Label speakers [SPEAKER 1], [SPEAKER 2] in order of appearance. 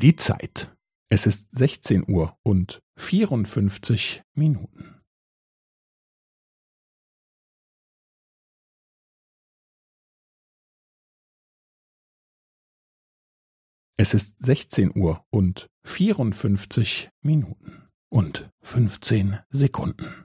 [SPEAKER 1] Die Zeit. Es ist 16 Uhr und 54 Minuten. Es ist 16 Uhr und 54 Minuten und 15 Sekunden.